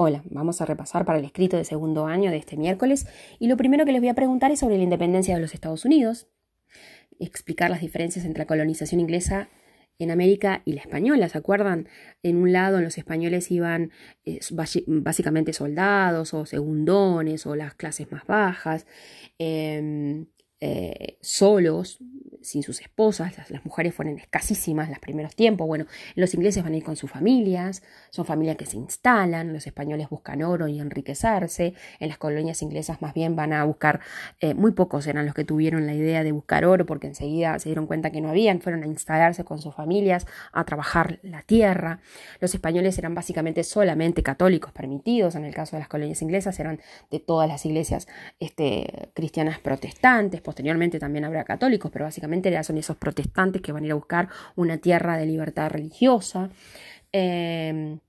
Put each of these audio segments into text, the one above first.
Hola, vamos a repasar para el escrito de segundo año de este miércoles y lo primero que les voy a preguntar es sobre la independencia de los Estados Unidos, explicar las diferencias entre la colonización inglesa en América y la española. ¿Se acuerdan? En un lado los españoles iban eh, básicamente soldados o segundones o las clases más bajas, em, eh, solos, sin sus esposas, las, mujeres fueron escasísimas los primeros tiempos. Bueno, los ingleses van a ir con sus familias, son familias que se instalan, los españoles buscan oro y enriquecerse, en las colonias inglesas más bien van a buscar, eh, muy pocos eran los que tuvieron la idea de buscar oro porque enseguida se dieron cuenta que no habían, fueron a instalarse con sus familias, a trabajar la tierra. Los españoles eran básicamente solamente católicos permitidos, en el caso de las colonias inglesas eran de todas las iglesias este, cristianas protestantes, posteriormente también habrá católicos, pero básicamente son esos protestantes que van a ir a buscar una tierra de libertad religiosa. Em,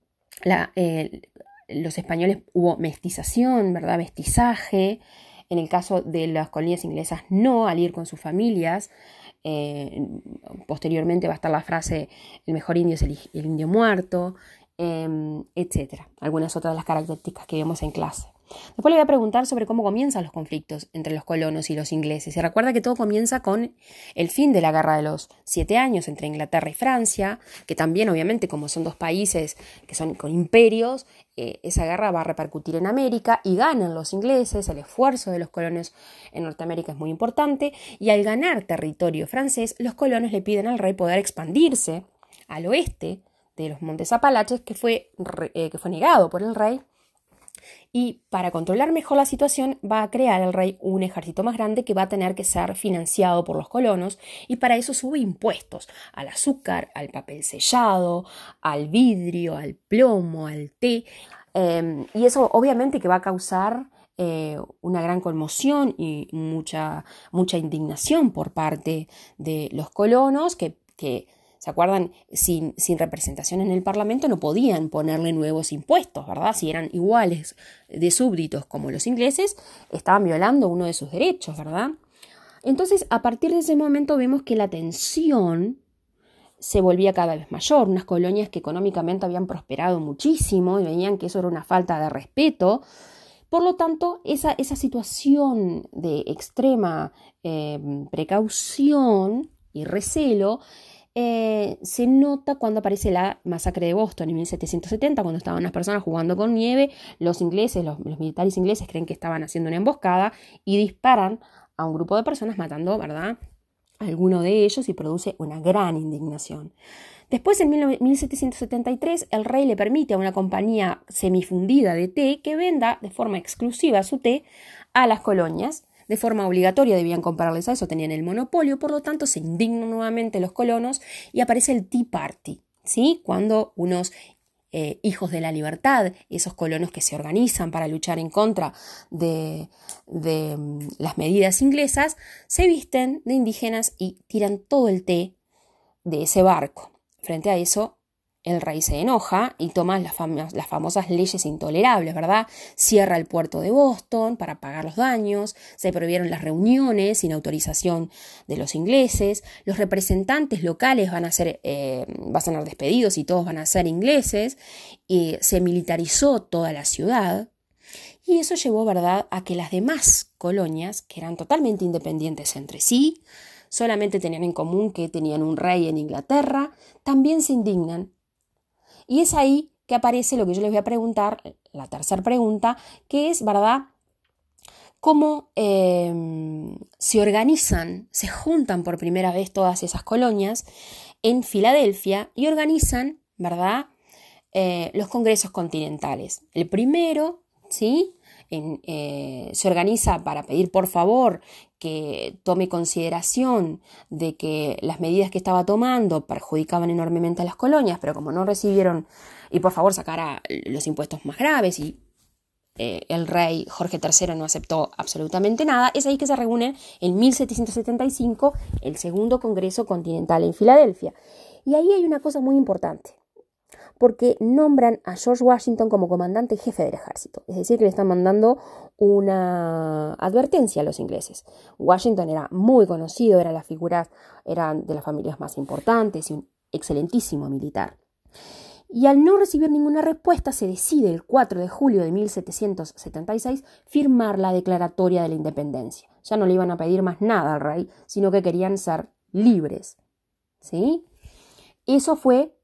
eh, los españoles hubo mestización, ¿verdad? Mestizaje. En el caso de las colonias inglesas, no, al ir con sus familias. Eh, posteriormente va a estar la frase, el mejor indio es el, el indio muerto, em, etc. Algunas otras de las características que vemos en clase. Después le voy a preguntar sobre cómo comienzan los conflictos entre los colonos y los ingleses. Se recuerda que todo comienza con el fin de la guerra de los siete años entre Inglaterra y Francia, que también obviamente como son dos países que son con imperios, eh, esa guerra va a repercutir en América y ganan los ingleses, el esfuerzo de los colonos en Norteamérica es muy importante y al ganar territorio francés, los colonos le piden al rey poder expandirse al oeste de los Montes Apalaches, que fue, eh, que fue negado por el rey y para controlar mejor la situación va a crear el rey un ejército más grande que va a tener que ser financiado por los colonos y para eso sube impuestos al azúcar, al papel sellado, al vidrio, al plomo, al té. Em, y eso obviamente que va a causar eh, una gran conmoción y mucha, mucha indignación por parte de los colonos que, que ¿Se acuerdan? Sin, sin, representación en el Parlamento no podían ponerle nuevos impuestos, ¿verdad? Si eran iguales de súbditos como los ingleses, estaban violando uno de sus derechos, ¿verdad? Entonces, a partir de ese momento vemos que la tensión se volvía cada vez mayor. Unas colonias que económicamente habían prosperado muchísimo y veían que eso era una falta de respeto. Por lo tanto, esa, esa situación de extrema eh, precaución y recelo eh, se nota cuando aparece la masacre de Boston en 1770, cuando estaban las personas jugando con nieve, los ingleses, los, militares ingleses creen que estaban haciendo una emboscada y disparan a un grupo de personas matando, ¿verdad? A alguno de ellos y produce una gran indignación. Después, en 1773, el rey le permite a una compañía semifundida de té que venda de forma exclusiva su té a las colonias de forma obligatoria debían comprarles a eso, tenían el monopolio, por lo tanto se indignan nuevamente los colonos y aparece el Tea Party, ¿sí? Cuando unos eh, hijos de la libertad, esos colonos que se organizan para luchar en contra de, de mm, las medidas inglesas, se visten de indígenas y tiran todo el té de ese barco. Frente a eso, el rey se enoja y toma las, famosas leyes intolerables, ¿verdad? Cierra el puerto de Boston para pagar los daños, se prohibieron las reuniones sin autorización de los ingleses, los representantes locales van a ser, eh, van a ser despedidos y todos van a ser ingleses, y se militarizó toda la ciudad. Y eso llevó, ¿verdad?, a que las demás colonias, que eran totalmente independientes entre sí, solamente tenían en común que tenían un rey en Inglaterra, también se indignan y es ahí que aparece lo que yo les voy a preguntar, la tercera pregunta, que es, ¿verdad? Cómo em, se organizan, se juntan por primera vez todas esas colonias en Filadelfia y organizan, ¿verdad? Eh, los congresos continentales. El primero, ¿sí? Eh, se organiza para pedir por favor que tome consideración de que las medidas que estaba tomando perjudicaban enormemente a las colonias, pero como no recibieron, y por favor sacara los impuestos más graves y eh, el rey Jorge III no aceptó absolutamente nada, es ahí que se reúne en 1775 el segundo Congreso Continental en Filadelfia. Y ahí hay una cosa muy importante porque nombran a George Washington como comandante jefe del ejército. Es decir, que le están mandando una advertencia a los ingleses. Washington era muy conocido, era la figura, era de las familias más importantes y un excelentísimo militar. y al no recibir ninguna respuesta se decide el 4 de julio de 1776 firmar la declaratoria de la independencia. Ya no le iban a pedir más nada al rey, sino que querían ser libres. ¿Sí? Eso fue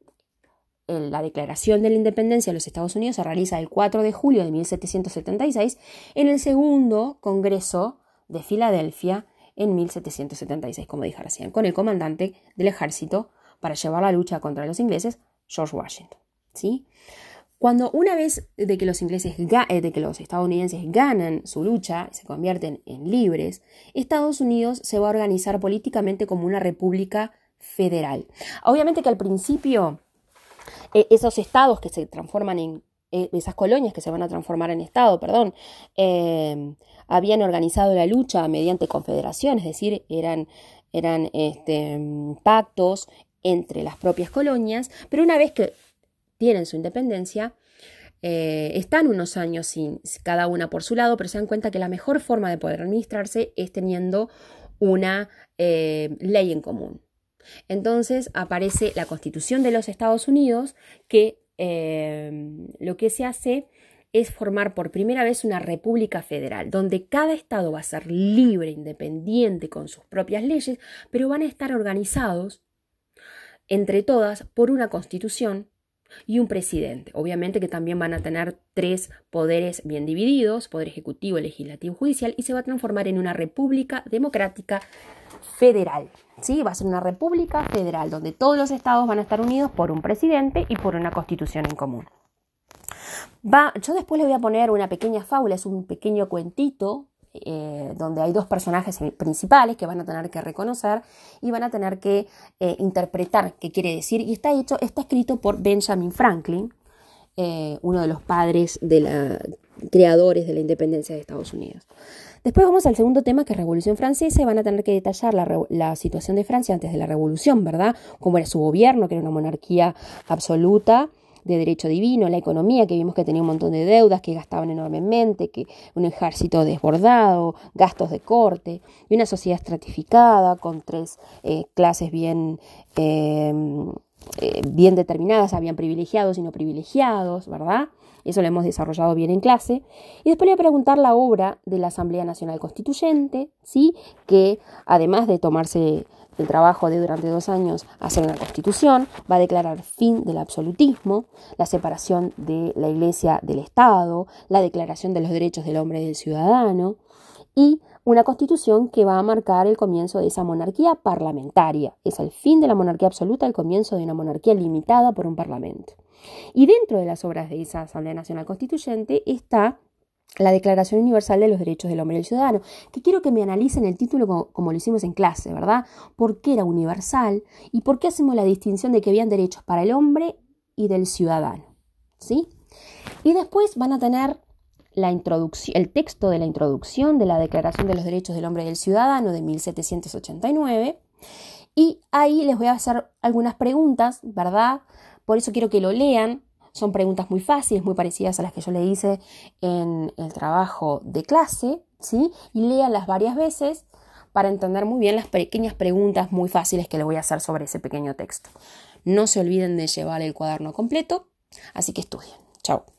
la declaración de la independencia de los Estados Unidos se realiza el 4 de julio de 1776 en el segundo Congreso de Filadelfia en 1776, como dije recién, con el comandante del ejército para llevar la lucha contra los ingleses, George Washington. ¿sí? Cuando una vez de que los ingleses eh, de que los estadounidenses ganan su lucha, se convierten en libres, Estados Unidos se va a organizar políticamente como una república federal. Obviamente que al principio eh, esos estados que se transforman en eh, esas colonias que se van a transformar en estado, perdón, habían organizado la lucha mediante confederaciones, es decir, eran, eran este, pactos entre las propias colonias, pero una vez que tienen su independencia, eh, están unos años sin cada una por su lado, pero se dan cuenta que la mejor forma de poder administrarse es teniendo una eh, ley en común. Entonces aparece la Constitución de los Estados Unidos que eh, lo que se hace es formar por primera vez una república federal, donde cada estado va a ser libre, independiente, con sus propias leyes, pero van a estar organizados entre todas por una constitución y un presidente. Obviamente que también van a tener tres poderes bien divididos, poder ejecutivo, legislativo, judicial, y se va a transformar en una república democrática federal. Va a ser una república federal donde todos los estados van a estar unidos por un presidente y por una constitución en común. Yo después le voy a poner una pequeña fábula, es un pequeño cuentito eh, donde hay dos personajes principales que van a tener que reconocer y van a tener que eh, interpretar qué quiere decir. Y está hecho, está escrito por Benjamin Franklin, eh, uno de los padres de la creadores de la independencia de Estados Unidos. Después vamos al segundo tema, que es Revolución Francesa, y van a tener que detallar la, situación de Francia antes de la Revolución, ¿verdad? Cómo era su gobierno, que era una monarquía absoluta, de derecho divino, la economía, que vimos que tenía un montón de deudas, que gastaban enormemente, que un ejército desbordado, gastos de corte, y una sociedad estratificada con tres eh, clases bien, em, eh, bien determinadas, habían privilegiados y no privilegiados, ¿verdad? Eso lo hemos desarrollado bien en clase. Y después le voy a preguntar la obra de la Asamblea Nacional Constituyente, ¿sí? que además de tomarse el trabajo de durante dos años hacer una constitución, va a declarar fin del absolutismo, la separación de la Iglesia del Estado, la declaración de los derechos del hombre y del ciudadano y una constitución que va a marcar el comienzo de esa monarquía parlamentaria. Es el fin de la monarquía absoluta, el comienzo de una monarquía limitada por un parlamento. Y dentro de las obras de esa Asamblea Nacional Constituyente está la Declaración Universal de los Derechos del Hombre y del Ciudadano, que quiero que me analicen el título como, lo hicimos en clase, ¿verdad? ¿Por qué era universal y por qué hacemos la distinción de que habían derechos para el hombre y del ciudadano? ¿Sí? Y después van a tener la el texto de la introducción de la Declaración de los Derechos del Hombre y del Ciudadano de 1789. Y ahí les voy a hacer algunas preguntas, ¿verdad? Por eso quiero que lo lean son preguntas muy fáciles, muy parecidas a las que yo le hice en el trabajo de clase, ¿sí? Y léanlas varias veces para entender muy bien las pequeñas preguntas muy fáciles que le voy a hacer sobre ese pequeño texto. No se olviden de llevar el cuaderno completo, así que estudien. Chao.